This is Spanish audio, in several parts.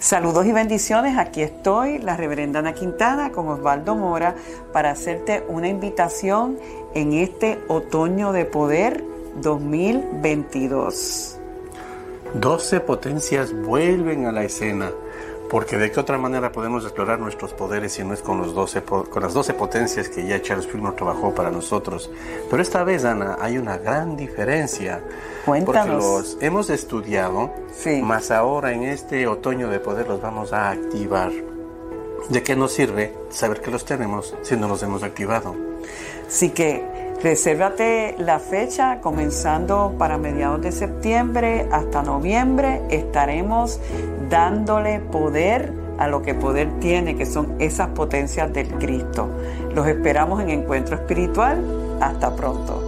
Saludos y bendiciones, aquí estoy, la reverenda Ana Quintana con Osvaldo Mora para hacerte una invitación en este otoño de poder 2022. 12 potencias vuelven a la escena porque de qué otra manera podemos explorar nuestros poderes si no es con, los 12, con las 12 potencias que ya Charles Fillmore trabajó para nosotros. Pero esta vez, Ana, hay una gran diferencia. Cuéntanos. Porque los hemos estudiado, Sí. más ahora en este otoño de poder los vamos a activar. ¿De qué nos sirve saber que los tenemos si no los hemos activado? Así que resérvate la fecha comenzando para mediados de septiembre hasta noviembre. Estaremos dándole poder a lo que poder tiene, que son esas potencias del Cristo. Los esperamos en Encuentro Espiritual. Hasta pronto.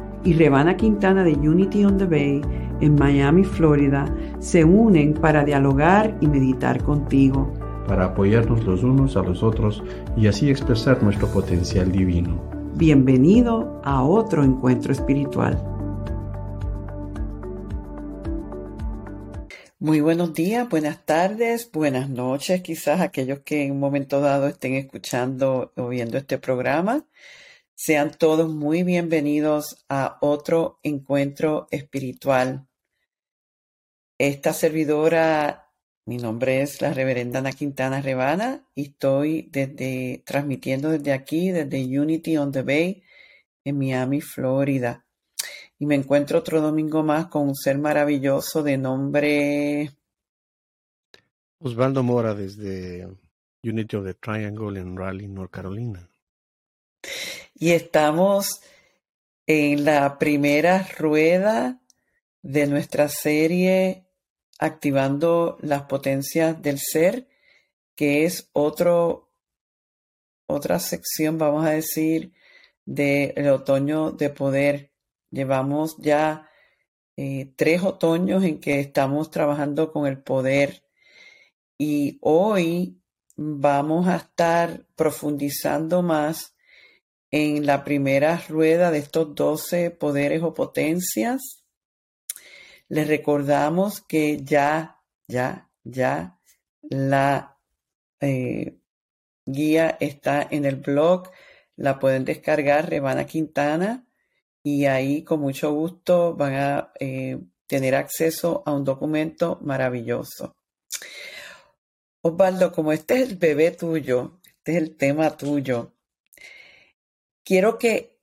y Rebana Quintana de Unity on the Bay en Miami, Florida, se unen para dialogar y meditar contigo. para apoyarnos los unos a los otros y así expresar nuestro potencial divino. Bienvenido a otro encuentro espiritual. Muy buenos días, buenas tardes, buenas noches, quizás aquellos que en un momento dado estén escuchando o viendo este programa. Sean todos muy bienvenidos a otro encuentro espiritual. Esta servidora, mi nombre es la reverenda Ana Quintana Rebana y estoy desde, transmitiendo desde aquí, desde Unity on the Bay, en Miami, Florida. Y me encuentro otro domingo más con un ser maravilloso de nombre Osvaldo Mora desde Unity of the Triangle en Raleigh, North Carolina. Y estamos en la primera rueda de nuestra serie Activando las potencias del ser, que es otro, otra sección, vamos a decir, del otoño de poder. Llevamos ya eh, tres otoños en que estamos trabajando con el poder y hoy vamos a estar profundizando más en la primera rueda de estos 12 poderes o potencias. Les recordamos que ya, ya, ya la eh, guía está en el blog, la pueden descargar, Rebana Quintana, y ahí con mucho gusto van a eh, tener acceso a un documento maravilloso. Osvaldo, como este es el bebé tuyo, este es el tema tuyo, quiero que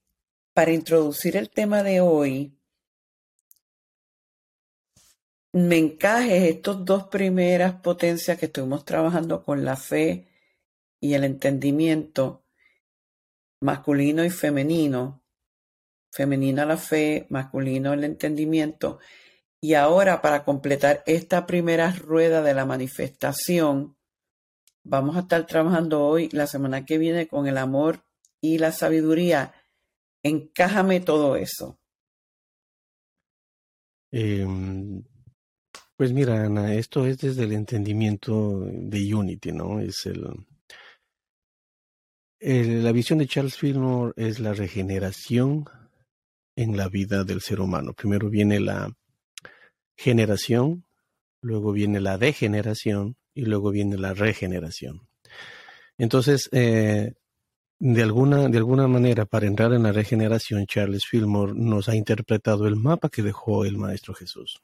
para introducir el tema de hoy, me encajes estos dos primeras potencias que estuvimos trabajando con la fe y el entendimiento masculino y femenino, femenina la fe, masculino el entendimiento, y ahora para completar esta primera rueda de la manifestación, vamos a estar trabajando hoy, la semana que viene, con el amor y la sabiduría. Encájame todo eso. Eh, pues mira, Ana, esto es desde el entendimiento de Unity, ¿no? Es el, el- la visión de Charles Fillmore es la regeneración en la vida del ser humano. Primero viene la generación, luego viene la degeneración y luego viene la regeneración. Entonces, eh, de alguna, manera, para entrar en la regeneración, Charles Fillmore nos ha interpretado el mapa que dejó el Maestro Jesús.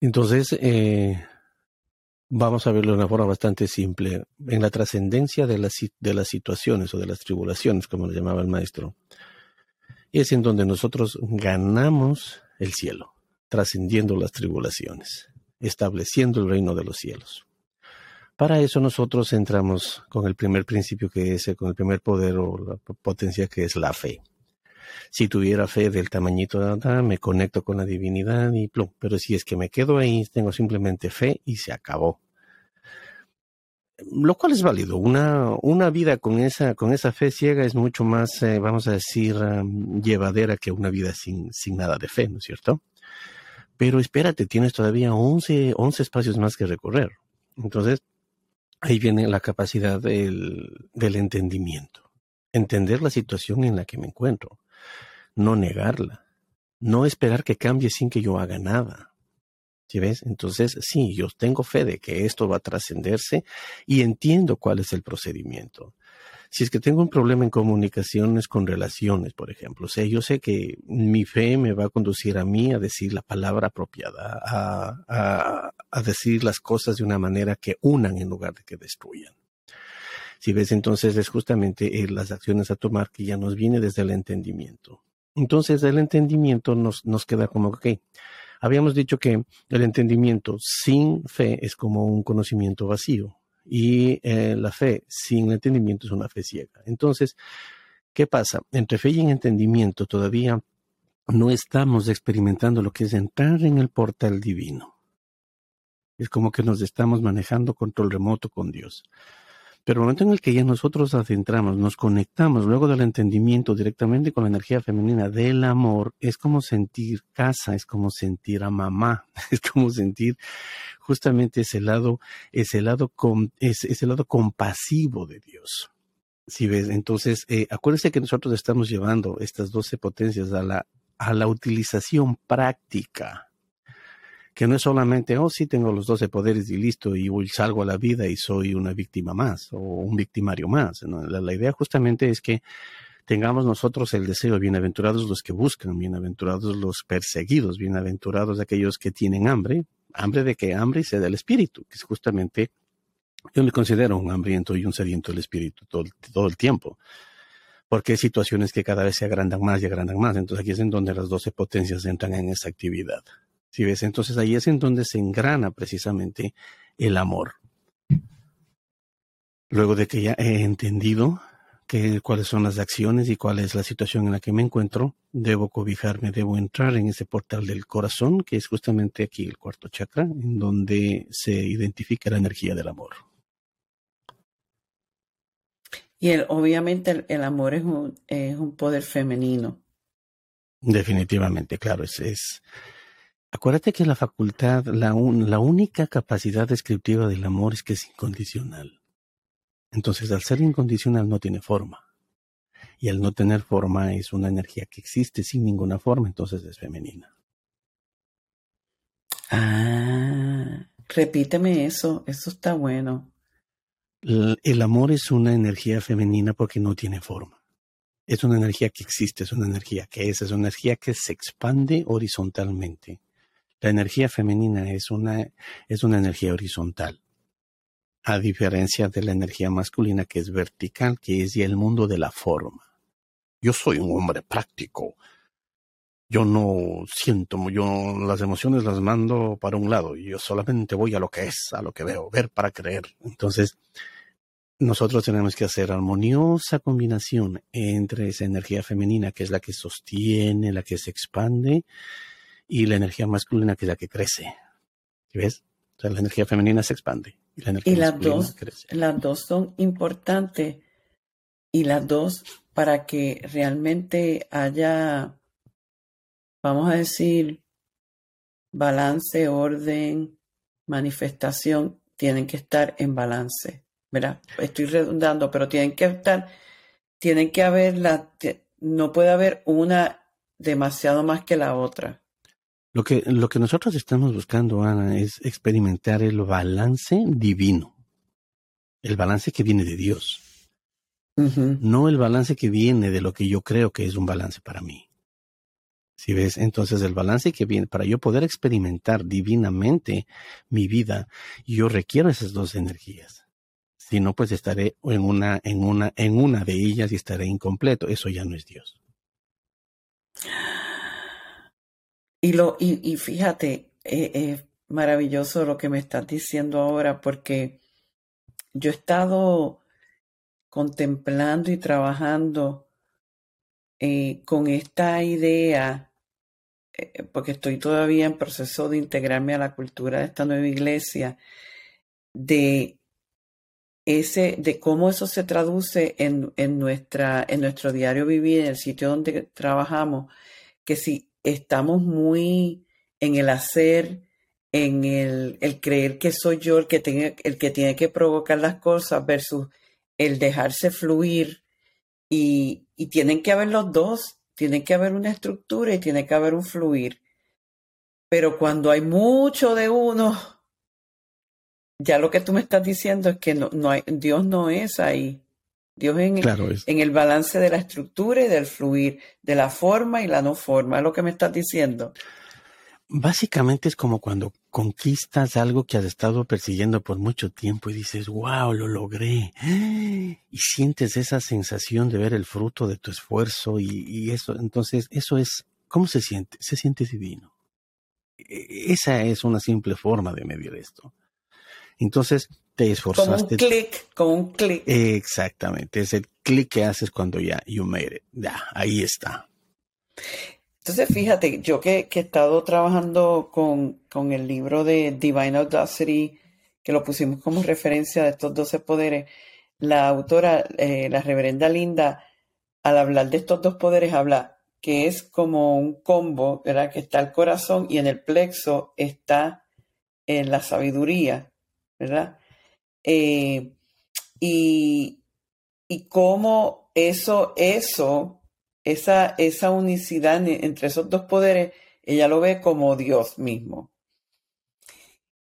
Entonces, eh, vamos a verlo de una forma bastante simple. En la trascendencia de las, situaciones o de las tribulaciones, como lo llamaba el Maestro, es en donde nosotros ganamos el cielo, trascendiendo las tribulaciones, estableciendo el reino de los cielos. Para eso nosotros entramos con el primer principio que es, con el primer poder o la potencia que es la fe. Si tuviera fe del tamañito de Adán, me conecto con la divinidad y plum. Pero si es que me quedo ahí, tengo simplemente fe y se acabó. lo cual es válido. Una, una vida con esa, con esa fe ciega es mucho más, eh, vamos a decir, llevadera que una vida sin, sin nada de fe, ¿no es cierto? Pero espérate, tienes todavía 11, 11 espacios más que recorrer. Entonces, ahí viene la capacidad del, entendimiento. Entender la situación en la que me encuentro, no negarla, no esperar que cambie sin que yo haga nada ¿Sí ves? Entonces, sí, yo tengo fe de que esto va a trascenderse y entiendo cuál es el procedimiento. Si es que tengo un problema en comunicaciones con relaciones, por ejemplo, o sea, yo sé que mi fe me va a conducir a mí a decir la palabra apropiada, a, decir las cosas de una manera que unan en lugar de que destruyan. Si ves, entonces es justamente eh, las acciones a tomar que ya nos viene desde el entendimiento. Entonces, el entendimiento nos, nos queda como, que Habíamos dicho que el entendimiento sin fe es como un conocimiento vacío y eh, la fe sin entendimiento es una fe ciega. Entonces, ¿qué pasa? Entre fe y entendimiento todavía no estamos experimentando lo que es entrar en el portal divino. Es como que nos estamos manejando control remoto con Dios. Pero el momento en el que ya nosotros adentramos, nos conectamos luego del entendimiento directamente con la energía femenina del amor, es como sentir casa, es como sentir a mamá, es como sentir justamente ese lado, ese lado, ese, lado compasivo de Dios. Si ves, entonces, eh, acuérdense que nosotros estamos llevando estas doce potencias a la, a la utilización práctica que no es solamente, oh, sí, tengo los doce poderes y listo, y salgo a la vida y soy una víctima más o un victimario más. La, idea justamente es que tengamos nosotros el deseo, bienaventurados los que buscan, bienaventurados los perseguidos, bienaventurados aquellos que tienen hambre, hambre de que hambre sea del espíritu, que es justamente, yo me considero un hambriento y un sediento del espíritu todo, todo el tiempo porque hay situaciones que cada vez se agrandan más y agrandan más. Entonces aquí es en donde las doce potencias entran en esa actividad. Si ves, entonces ahí es en donde se engrana precisamente el amor. Luego de que ya he entendido que, cuáles son las acciones y cuál es la situación en la que me encuentro, debo cobijarme, debo entrar en ese portal del corazón, que es justamente aquí el cuarto chakra, en donde se identifica la energía del amor. Y el, obviamente el, amor es un, es un poder femenino. Definitivamente, claro, es, es Acuérdate que la facultad, la, la única capacidad descriptiva del amor es que es incondicional. Entonces, al ser incondicional no tiene forma. Y al no tener forma es una energía que existe sin ninguna forma, entonces es femenina. Ah, repíteme eso, eso está bueno. el amor es una energía femenina porque no tiene forma. Es una energía que existe, es una energía que es, es una energía que se expande horizontalmente. La energía femenina es una, es una energía horizontal, a diferencia de la energía masculina que es vertical, que es el mundo de la forma. Yo soy un hombre práctico. Yo no siento, yo las emociones las mando para un lado yo solamente voy a lo que es, a lo que veo, ver para creer. Entonces, nosotros tenemos que hacer armoniosa combinación entre esa energía femenina, que es la que sostiene, la que se expande, y la energía masculina que es la que crece. ¿Ves? O sea, la energía femenina se expande y la energía las dos, crece. Las dos son importantes y las dos para que realmente haya, vamos a decir, balance, orden, manifestación, tienen que estar en balance. ¿Verdad? Estoy redundando, pero tienen que estar, tienen que haber la, no puede haber una demasiado más que la otra. Lo que, lo que nosotros estamos buscando, Ana, es experimentar el balance divino. El balance que viene de Dios. No el balance que viene de lo que yo creo que es un balance para mí. Si ves, entonces el balance que viene, para yo poder experimentar divinamente mi vida, yo requiero esas dos energías. Si no, pues estaré en una, en una, en una de ellas y estaré incompleto. Eso ya no es Dios. Y, lo, y, fíjate, eh, es maravilloso lo que me estás diciendo ahora porque yo he estado contemplando y trabajando eh, con esta idea, eh, porque estoy todavía en proceso de integrarme a la cultura de esta nueva iglesia, de ese, de cómo eso se traduce en, en, nuestra, en nuestro diario vivir, en el sitio donde trabajamos, que si estamos muy en el hacer, en el, el creer que soy yo el que, tiene, el que tiene que provocar las cosas versus el dejarse fluir y, y tienen que haber los dos, tiene que haber una estructura y tiene que haber un fluir. Pero cuando hay mucho de uno, ya lo que tú me estás diciendo es que no, no hay, Dios no es ahí. Dios en, en el balance de la estructura y del fluir, de la forma y la no forma, es lo que me estás diciendo. Básicamente es como cuando conquistas algo que has estado persiguiendo por mucho tiempo y dices, wow, lo logré. Y sientes esa sensación de ver el fruto de tu esfuerzo y, y eso, entonces eso es, ¿cómo se siente? Se siente divino. E, esa es una simple forma de medir esto. Entonces te esforzaste. Como un clic, como un clic. Exactamente, es el clic que haces cuando ya you made it. Ya, ahí está. Entonces, fíjate, yo que, he estado trabajando con, con, el libro de Divine Audacity, que lo pusimos como referencia de estos 12 poderes, la autora, eh, la reverenda Linda, al hablar de estos dos poderes, habla que es como un combo, ¿verdad? Que está el corazón y en el plexo está en la sabiduría, ¿verdad? Eh, y, y cómo eso, eso esa, esa unicidad entre esos dos poderes, ella lo ve como Dios mismo.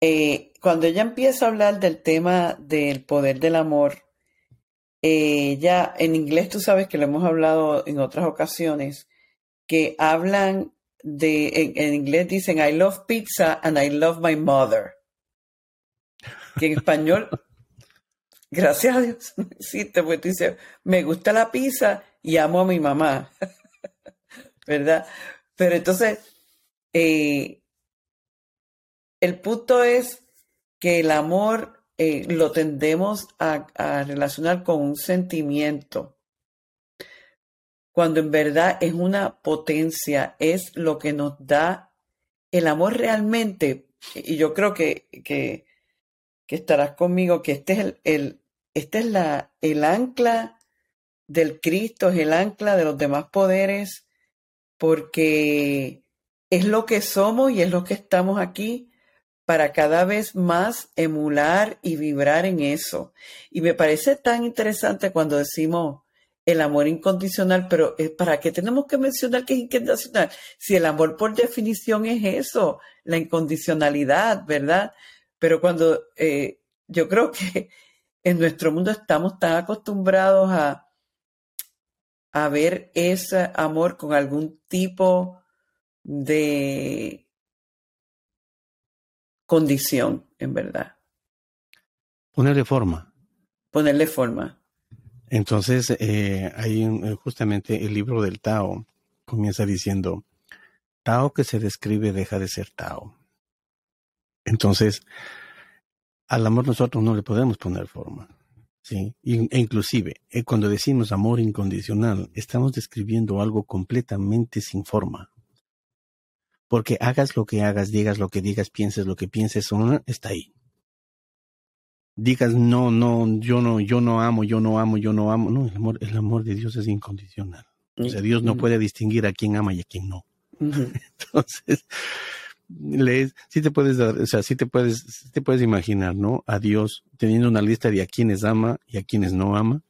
Eh, cuando ella empieza a hablar del tema del poder del amor, ella, en inglés tú sabes que lo hemos hablado en otras ocasiones, que hablan de, en, inglés dicen, I love pizza and I love my mother. Que en español, gracias a Dios, no existe, porque tú dices, me gusta la pizza y amo a mi mamá, ¿verdad? Pero entonces, eh, el punto es que el amor eh, lo tendemos a, a relacionar con un sentimiento, cuando en verdad es una potencia, es lo que nos da el amor realmente, y yo creo que, que, que estarás conmigo, que este es el, este es la, el ancla del Cristo, es el ancla de los demás poderes, porque es lo que somos y es lo que estamos aquí para cada vez más emular y vibrar en eso. Y me parece tan interesante cuando decimos el amor incondicional, pero ¿para qué tenemos que mencionar que es incondicional? Si el amor por definición es eso, la incondicionalidad, ¿verdad? Pero cuando eh, yo creo que en nuestro mundo estamos tan acostumbrados a, a ver ese amor con algún tipo de condición, en verdad. Ponerle forma. Ponerle forma. Entonces, eh, ahí eh, justamente el libro del Tao comienza diciendo, Tao que se describe deja de ser Tao. Entonces, al amor nosotros no le podemos poner forma. Sí, e inclusive eh, cuando decimos amor incondicional, estamos describiendo algo completamente sin forma. Porque hagas lo que hagas, digas lo que digas, pienses lo que pienses, está ahí. Digas no, no, yo no, yo no amo, yo no amo, yo no amo. No, el amor, el amor de Dios es incondicional. O sea, Dios no puede distinguir a quién ama y a quién no. Entonces, lees, sí te puedes dar, o sea, sí te puedes, te puedes imaginar, ¿no? A Dios teniendo una lista de a quienes ama y a quienes no ama.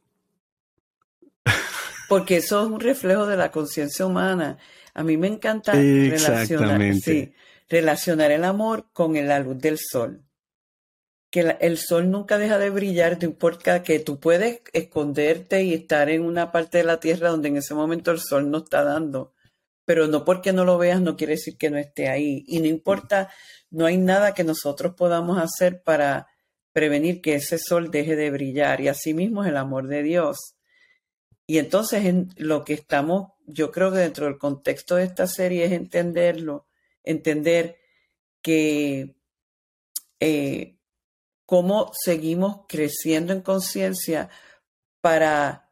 Porque eso es un reflejo de la conciencia humana. A mí me encanta relacionar, sí, relacionar el amor con la luz del sol. Que el sol nunca deja de brillar, no importa que tú puedes esconderte y estar en una parte de la tierra donde en ese momento el sol no está dando pero no porque no lo veas no quiere decir que no esté ahí. Y no importa, no hay nada que nosotros podamos hacer para prevenir que ese sol deje de brillar. Y asimismo es el amor de Dios. Y entonces en lo que estamos, yo creo que dentro del contexto de esta serie es entenderlo, entender que eh, cómo seguimos creciendo en conciencia para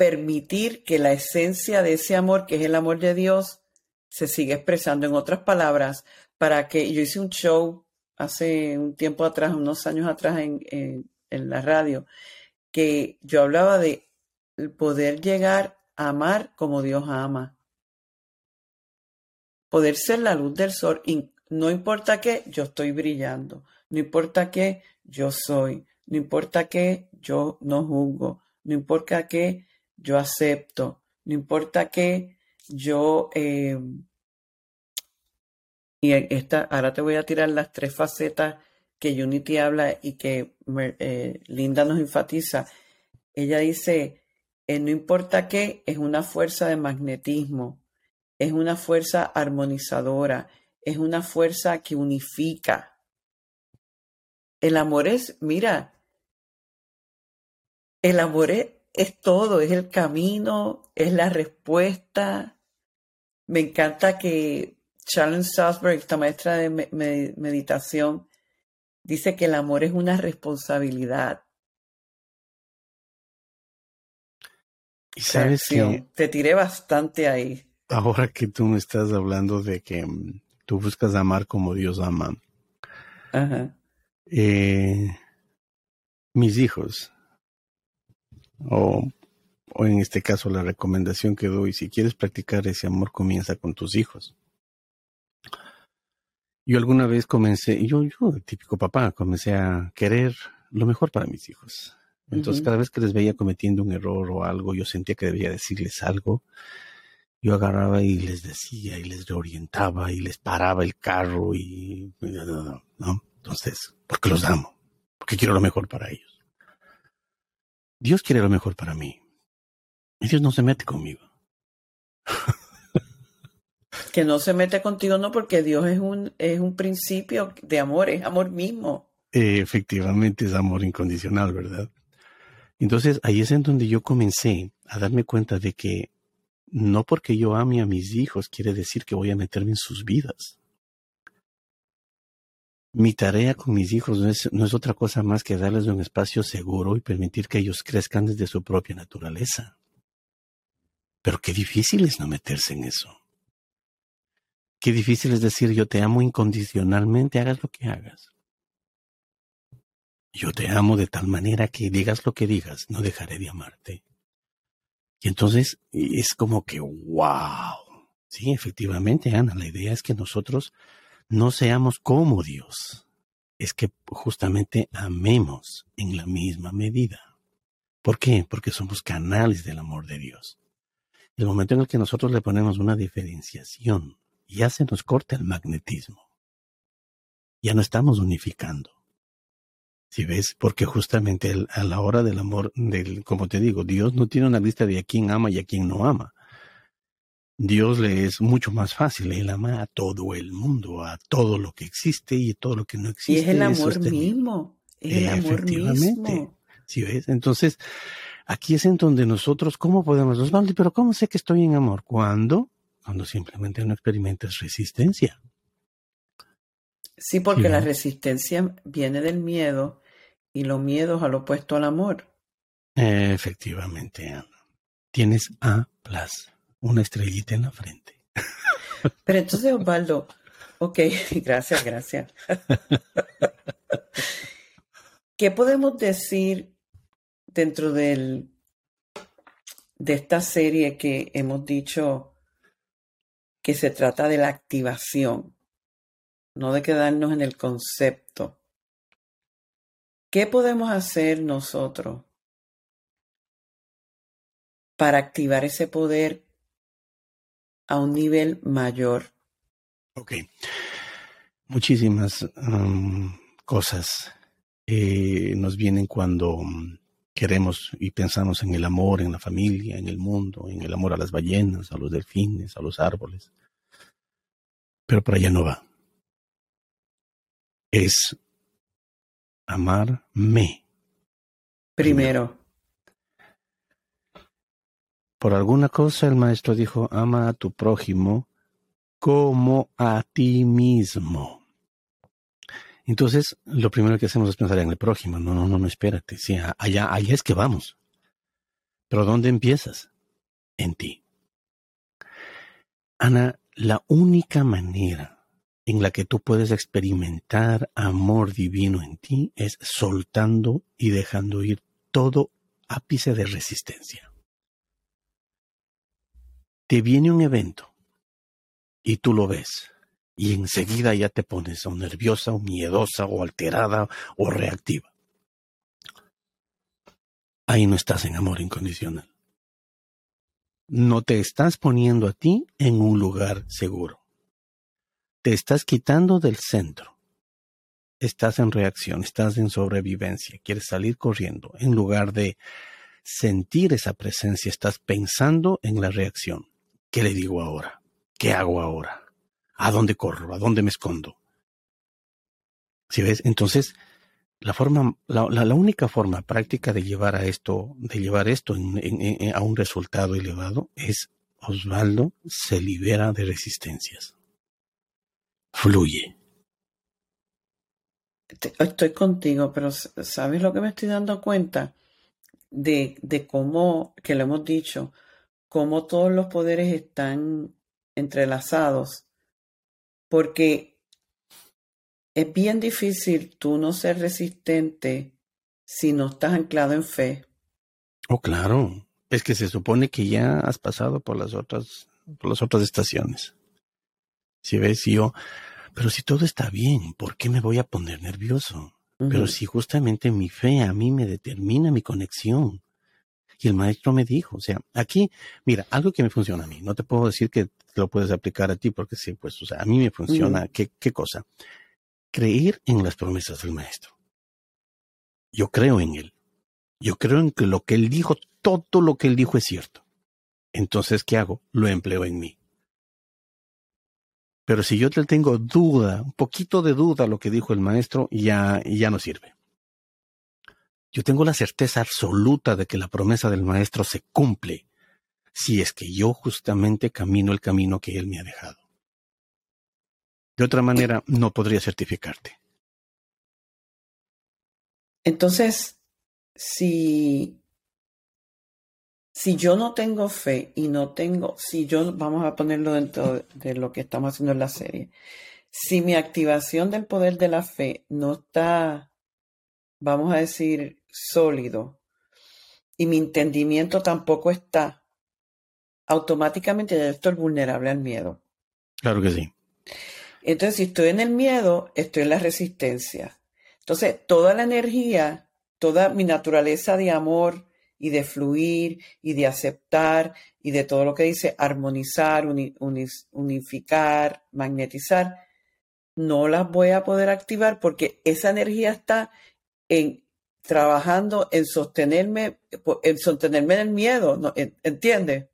permitir que la esencia de ese amor, que es el amor de Dios, se siga expresando. En otras palabras, para que yo hice un show hace un tiempo atrás, unos años atrás, en, en la radio, que yo hablaba de poder llegar a amar como Dios ama. Poder ser la luz del sol. No importa qué, yo estoy brillando. No importa qué, yo soy. No importa qué, yo no juzgo. No importa qué, yo acepto. No importa qué, yo... Eh, y esta, ahora te voy a tirar las tres facetas que Unity habla y que eh, Linda nos enfatiza. Ella dice, eh, no importa qué, es una fuerza de magnetismo, es una fuerza armonizadora, es una fuerza que unifica. El amor es, mira, el amor es, es todo, es el camino, es la respuesta. Me encanta que Charles Salzberg, esta maestra de meditación, dice que el amor es una responsabilidad. Y sabes que te tiré bastante ahí. Ahora que tú me estás hablando de que mm, tú buscas amar como Dios ama. Ajá. Eh, mis hijos, o, o en este caso la recomendación que doy, si quieres practicar ese amor, comienza con tus hijos. Yo alguna vez comencé, yo, yo, típico papá, comencé a querer lo mejor para mis hijos. Entonces, cada vez que les veía cometiendo un error o algo, yo sentía que debía decirles algo. Yo agarraba y les decía y les reorientaba y les paraba el carro y, ¿no? Entonces, porque los amo, porque quiero lo mejor para ellos. Dios quiere lo mejor para mí. Y Dios no se mete conmigo. que no se mete contigo, no, porque Dios es un, es un principio de amor, es amor mismo. efectivamente es amor incondicional, ¿verdad? Entonces ahí es en donde yo comencé a darme cuenta de que no porque yo ame a mis hijos quiere decir que voy a meterme en sus vidas. Mi tarea con mis hijos no es, otra cosa más que darles un espacio seguro y permitir que ellos crezcan desde su propia naturaleza. Pero qué difícil es no meterse en eso. Qué difícil es decir yo te amo incondicionalmente, hagas lo que hagas. Yo te amo de tal manera que digas lo que digas, no dejaré de amarte. Y entonces es como que, wow. Sí, efectivamente, Ana, la idea es que nosotros no seamos como Dios. Es que justamente amemos en la misma medida. ¿Por qué? Porque somos canales del amor de Dios. El momento en el que nosotros le ponemos una diferenciación ya se nos corta el magnetismo. Ya no estamos unificando. Si ves, porque justamente a la hora del amor, del, como te digo, Dios no tiene una lista de a quién ama y a quién no ama. Dios le es mucho más fácil, Él ama a todo el mundo, a todo lo que existe y todo lo que no existe. Y es el amor mismo, es el amor mismo. ¿Sí ves? Entonces, aquí es en donde nosotros, ¿cómo podemos, Osvaldo, pero cómo sé que estoy en amor? ¿Cuándo? cuando simplemente no experimentas resistencia. Sí, porque la resistencia viene del miedo y los miedos al opuesto al amor. Efectivamente, Tienes A plus, una estrellita en la frente. Pero entonces, Osvaldo, ok, gracias, gracias. ¿Qué podemos decir dentro del, de esta serie que hemos dicho que se trata de la activación, no de quedarnos en el concepto. ¿Qué podemos hacer nosotros para activar ese poder a un nivel mayor? Ok. Muchísimas um, cosas eh, nos vienen cuando um, queremos y pensamos en el amor, en la familia, en el mundo, en el amor a las ballenas, a los delfines, a los árboles. Pero para allá no va. Es amarme. Primero. Por alguna cosa el maestro dijo, ama a tu prójimo como a ti mismo. Entonces, lo primero que hacemos es pensar en el prójimo. No, no, no, no, espérate. Sí, allá, allá es que vamos. Pero ¿dónde empiezas? En ti. Ana, la única manera en la que tú puedes experimentar amor divino en ti es soltando y dejando ir todo ápice de resistencia. Te viene un evento y tú lo ves y enseguida ya te pones o nerviosa o miedosa o alterada o reactiva. Ahí no estás en amor incondicional. No te estás poniendo a ti en un lugar seguro te estás quitando del centro. Estás en reacción, estás en sobrevivencia, quieres salir corriendo. En lugar de sentir esa presencia, estás pensando en la reacción. ¿Qué le digo ahora? ¿Qué hago ahora? ¿A dónde corro? ¿A dónde me escondo? ¿Sí ves? Entonces, la forma, la, única forma práctica de llevar a esto, de llevar esto a un resultado elevado es Osvaldo se libera de resistencias fluye. Estoy contigo, pero ¿sabes lo que me estoy dando cuenta? De, de cómo, que lo hemos dicho, cómo todos los poderes están entrelazados. Porque es bien difícil tú no ser resistente si no estás anclado en fe. Oh, claro. Es que se supone que ya has pasado por las otras, por las otras estaciones. Si ves, yo, pero si todo está bien, ¿por qué me voy a poner nervioso? Pero si justamente mi fe a mí me determina mi conexión. Y el maestro me dijo, o sea, aquí, mira, algo que me funciona a mí, no te puedo decir que lo puedes aplicar a ti porque sí, pues, o sea, a mí me funciona, ¿qué, ¿qué cosa? Creer en las promesas del maestro. Yo creo en él. Yo creo en que lo que él dijo, todo lo que él dijo es cierto. Entonces, ¿qué hago? Lo empleo en mí. Pero si yo te tengo duda, un poquito de duda lo que dijo el maestro, ya, ya no sirve. Yo tengo la certeza absoluta de que la promesa del maestro se cumple si es que yo justamente camino el camino que él me ha dejado. De otra manera, no podría certificarte. Entonces, si si yo no tengo fe y no tengo, si yo, vamos a ponerlo dentro de lo que estamos haciendo en la serie, si mi activación del poder de la fe no está, vamos a decir, sólido, y mi entendimiento tampoco está, automáticamente ya estoy vulnerable al miedo. Claro que sí. Entonces, si estoy en el miedo, estoy en la resistencia. Entonces, toda la energía, toda mi naturaleza de amor, y de fluir y de aceptar y de todo lo que dice armonizar, unificar, magnetizar, no las voy a poder activar porque esa energía está en trabajando en sostenerme, en sostenerme en el miedo, ¿no? ¿entiende?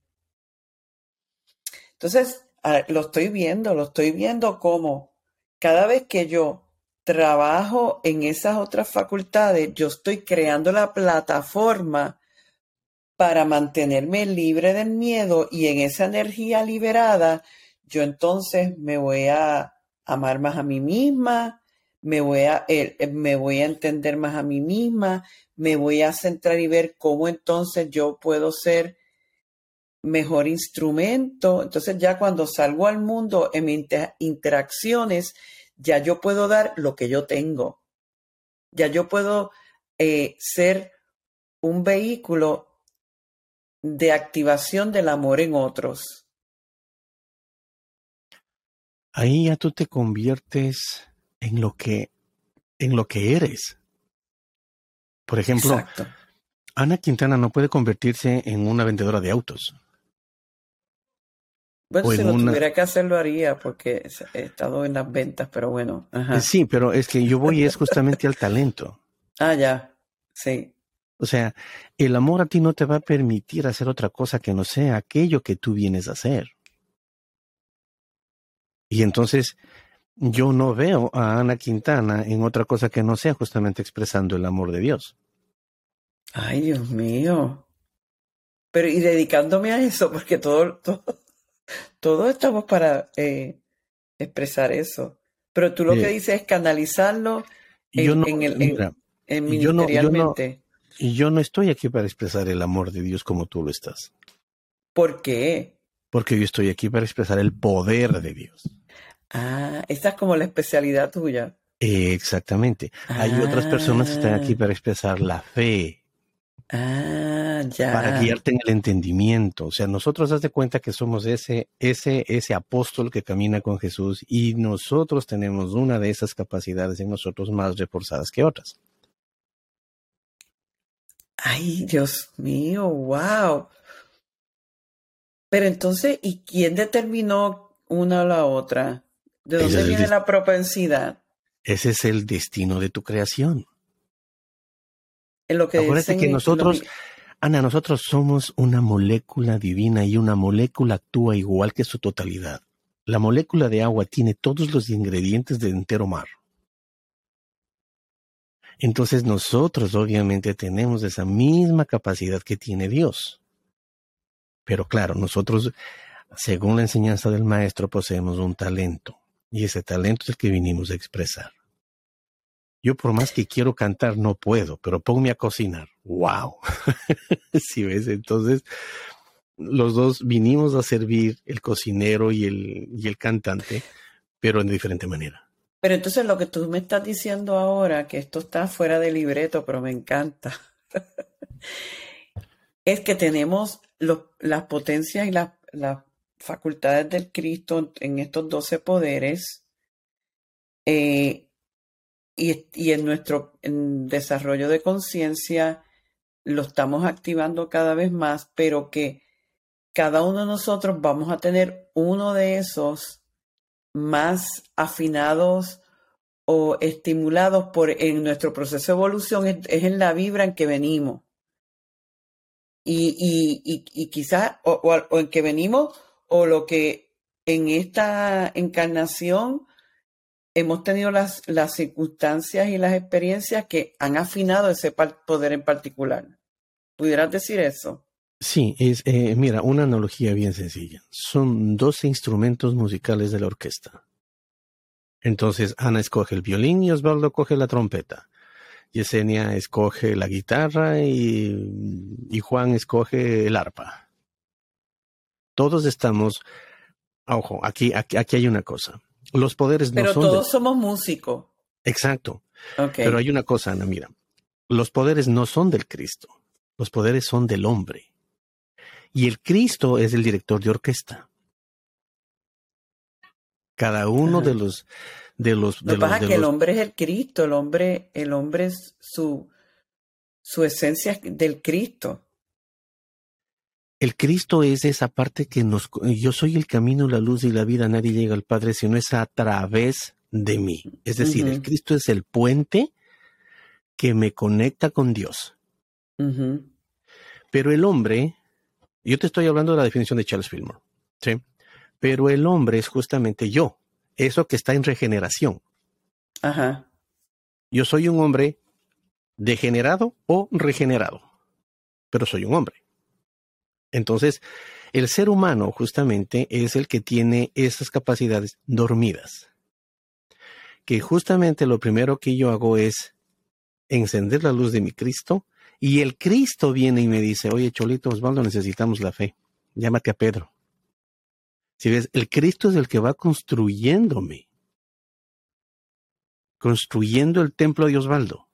Entonces, lo estoy viendo, lo estoy viendo como cada vez que yo trabajo en esas otras facultades, yo estoy creando la plataforma para mantenerme libre del miedo y en esa energía liberada, yo entonces me voy a amar más a mí misma, me voy a, eh, me voy a entender más a mí misma, me voy a centrar y ver cómo entonces yo puedo ser mejor instrumento. Entonces ya cuando salgo al mundo en mis interacciones, ya yo puedo dar lo que yo tengo. Ya yo puedo eh, ser un vehículo de activación del amor en otros. Ahí ya tú te conviertes en lo que en lo que eres. Por ejemplo, Ana Quintana no puede convertirse en una vendedora de autos. Bueno, si lo tuviera que hacer lo haría porque he estado en las ventas, pero bueno. Sí, pero es que yo voy es justamente al talento. Ah, ya, sí. O sea, el amor a ti no te va a permitir hacer otra cosa que no sea aquello que tú vienes a hacer. Y entonces yo no veo a Ana Quintana en otra cosa que no sea justamente expresando el amor de Dios. Ay, Dios mío. Pero y dedicándome a eso, porque todo, todo, todos estamos para eh, expresar eso. Pero tú lo que dices es canalizarlo en, el en, ministerialmente. Y yo no estoy aquí para expresar el amor de Dios como tú lo estás. ¿Por qué? Porque yo estoy aquí para expresar el poder de Dios. Ah, esta es como la especialidad tuya. exactamente. Hay otras personas que están aquí Ah. para expresar la fe, Ah, ya. para guiarte en el entendimiento. O sea, nosotros haz de cuenta que somos ese, ese, ese apóstol que camina con Jesús y nosotros tenemos una de esas capacidades en nosotros más reforzadas que otras. Ay, Dios mío, wow. Pero entonces, ¿y quién determinó una o la otra? ¿De dónde viene la propensidad? Ese es el destino de tu creación. En lo que Acuérdate que nosotros, lo- Ana, nosotros somos una molécula divina y una molécula actúa igual que su totalidad. La molécula de agua tiene todos los ingredientes del entero mar. Entonces nosotros obviamente tenemos esa misma capacidad que tiene Dios. Pero claro, nosotros, según la enseñanza del maestro, poseemos un talento. Y ese talento es el que vinimos a expresar. Yo por más que quiero cantar no puedo, pero ponme a cocinar. ¡Wow! si ves, entonces los dos vinimos a servir el cocinero y el, y el cantante, pero en diferente manera. Pero entonces lo que tú me estás diciendo ahora, que esto está fuera de libreto, pero me encanta, es que tenemos las potencias y las, las facultades del Cristo en estos doce poderes eh, y, y en nuestro desarrollo de conciencia lo estamos activando cada vez más, pero que cada uno de nosotros vamos a tener uno de esos más afinados o estimulados por en nuestro proceso de evolución es, en la vibra en que venimos. Y, y, y, quizás, o, o en que venimos, o lo que en esta encarnación hemos tenido las, las circunstancias y las experiencias que han afinado ese poder en particular. ¿Pudieras decir eso? Sí, es, eh, mira, una analogía bien sencilla. Son 12 instrumentos musicales de la orquesta. Entonces, Ana escoge el violín y Osvaldo coge la trompeta. Yesenia escoge la guitarra y, y Juan escoge el arpa. Todos estamos, ojo, aquí, aquí, aquí hay una cosa. Los poderes no Pero son todos del- somos músicos. Exacto. Ok. Pero hay una cosa, Ana, mira. Los poderes no son del Cristo. Los poderes son del hombre. Y el Cristo es el director de orquesta. Cada uno Ajá. de los de los Lo de que los, pasa que el hombre es el Cristo, el hombre, el hombre es su, su esencia es del Cristo. El Cristo es esa parte que nos yo soy el camino, la luz y la vida, nadie llega al Padre si no es a través de mí. Es decir, el. Cristo es el puente que me conecta con Dios. Pero el hombre, yo te estoy hablando de la definición de Charles Fillmore, ¿sí? Pero el hombre es justamente yo, eso que está en regeneración. Ajá. Yo soy un hombre degenerado o regenerado, pero soy un hombre. Entonces, el ser humano justamente es el que tiene esas capacidades dormidas. Que justamente lo primero que yo hago es encender la luz de mi Cristo y el Cristo viene y me dice, oye Cholito Osvaldo, necesitamos la fe. Llámate a Pedro. Si ves, el Cristo es el que va construyéndome, construyendo el templo de Osvaldo.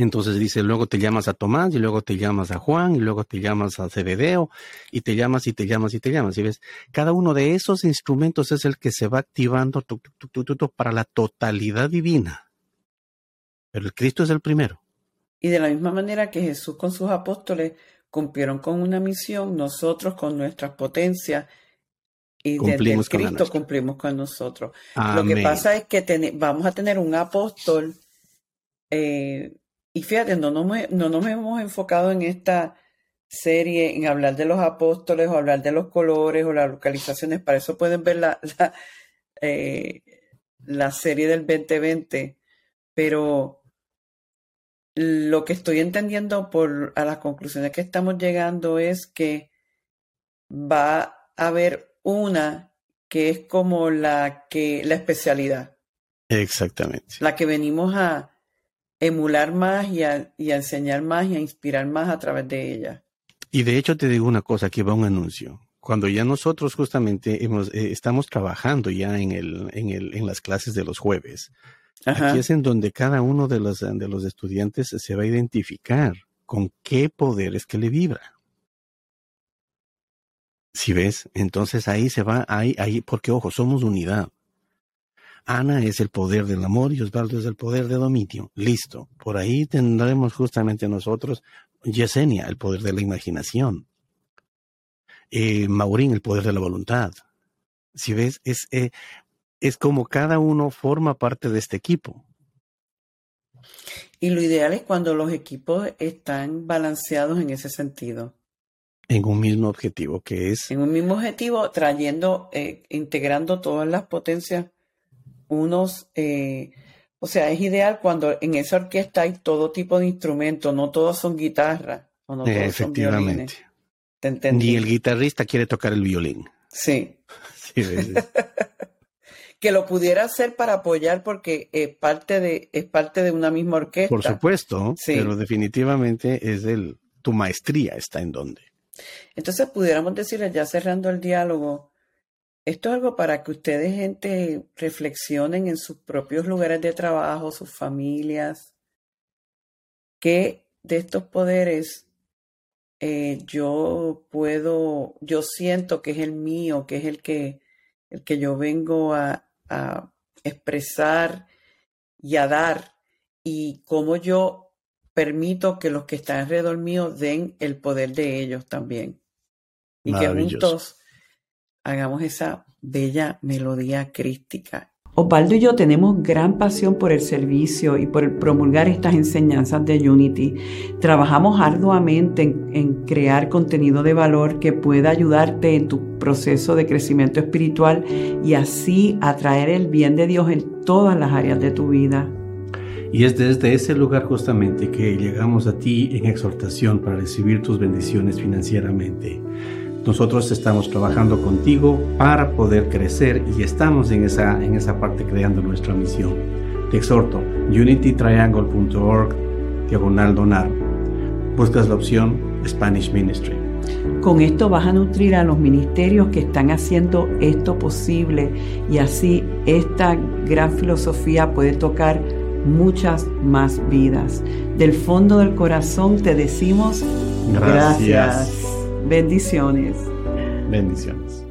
Entonces dice, luego te llamas a Tomás y luego te llamas a Juan y luego te llamas a Cebedeo y te llamas y te llamas y te llamas. Si ves, cada uno de esos instrumentos es el que se va activando tu, tu, tu, tu, tu, para la totalidad divina. Pero el Cristo es el primero. Y de la misma manera que Jesús con sus apóstoles cumplieron con una misión, nosotros con nuestras potencias y desde el Cumplimos con Cristo cumplimos con nosotros. Lo que pasa es que vamos a tener un apóstol, eh, y fíjate, no nos, he- no nos hemos enfocado en esta serie en hablar de los apóstoles o hablar de los colores o las localizaciones, para eso pueden ver la, la, eh, la serie del 2020, pero lo que estoy entendiendo por a las conclusiones que estamos llegando es que va a haber una que es como la que la especialidad, Exactamente. la que venimos a emular más y a, y a enseñar más y a inspirar más a través de ella. Y de hecho te digo una cosa, aquí va un anuncio. cuando ya nosotros justamente hemos, eh, estamos trabajando ya en, el, en, el, en las clases de los jueves, aquí es en donde cada uno de los, de los estudiantes se va a identificar con qué poder es que le vibra. Si ves, entonces ahí se va, ahí, ahí, porque ojo, somos unidad. Ana es el poder del amor y Osvaldo es el poder de dominio. Listo. Por ahí tendremos justamente nosotros Yesenia, el poder de la imaginación. Eh, Maurín, el poder de la voluntad. Si ves, es, eh, es como cada uno forma parte de este equipo. Y lo ideal es cuando los equipos están balanceados en ese sentido. En un mismo objetivo, que es... En un mismo objetivo, trayendo, eh, integrando todas las potencias unos, eh, o sea, es ideal cuando en esa orquesta hay todo tipo de instrumentos, no todos son guitarras o no todos Efectivamente. Son Ni el guitarrista quiere tocar el violín. Sí. que lo pudiera hacer para apoyar porque es parte de, es parte de una misma orquesta. Por supuesto, pero definitivamente es el, tu maestría está en donde. Entonces pudiéramos decirle, ya cerrando el diálogo, esto es algo para que ustedes, gente, reflexionen en sus propios lugares de trabajo, sus familias, qué de estos poderes eh, yo puedo, yo siento que es el mío, que es el que, el que yo vengo a, a expresar y a dar, y cómo yo permito que los que están alrededor mío den el poder de ellos también. Y que juntos hagamos esa bella melodía crística. Osvaldo y yo tenemos gran pasión por el servicio y por promulgar estas enseñanzas de Unity. Trabajamos arduamente en, en, crear contenido de valor que pueda ayudarte en tu proceso de crecimiento espiritual y así atraer el bien de Dios en todas las áreas de tu vida. Y es desde ese lugar justamente que llegamos a ti en exhortación para recibir tus bendiciones financieramente. Nosotros estamos trabajando contigo para poder crecer y estamos en esa, en esa parte creando nuestra misión. Te exhorto, unitytriangle.org, diagonal donar. Buscas la opción Spanish Ministry. Con esto vas a nutrir a los ministerios que están haciendo esto posible y así esta gran filosofía puede tocar muchas más vidas. Del fondo del corazón te decimos gracias. gracias. Bendiciones. Bendiciones.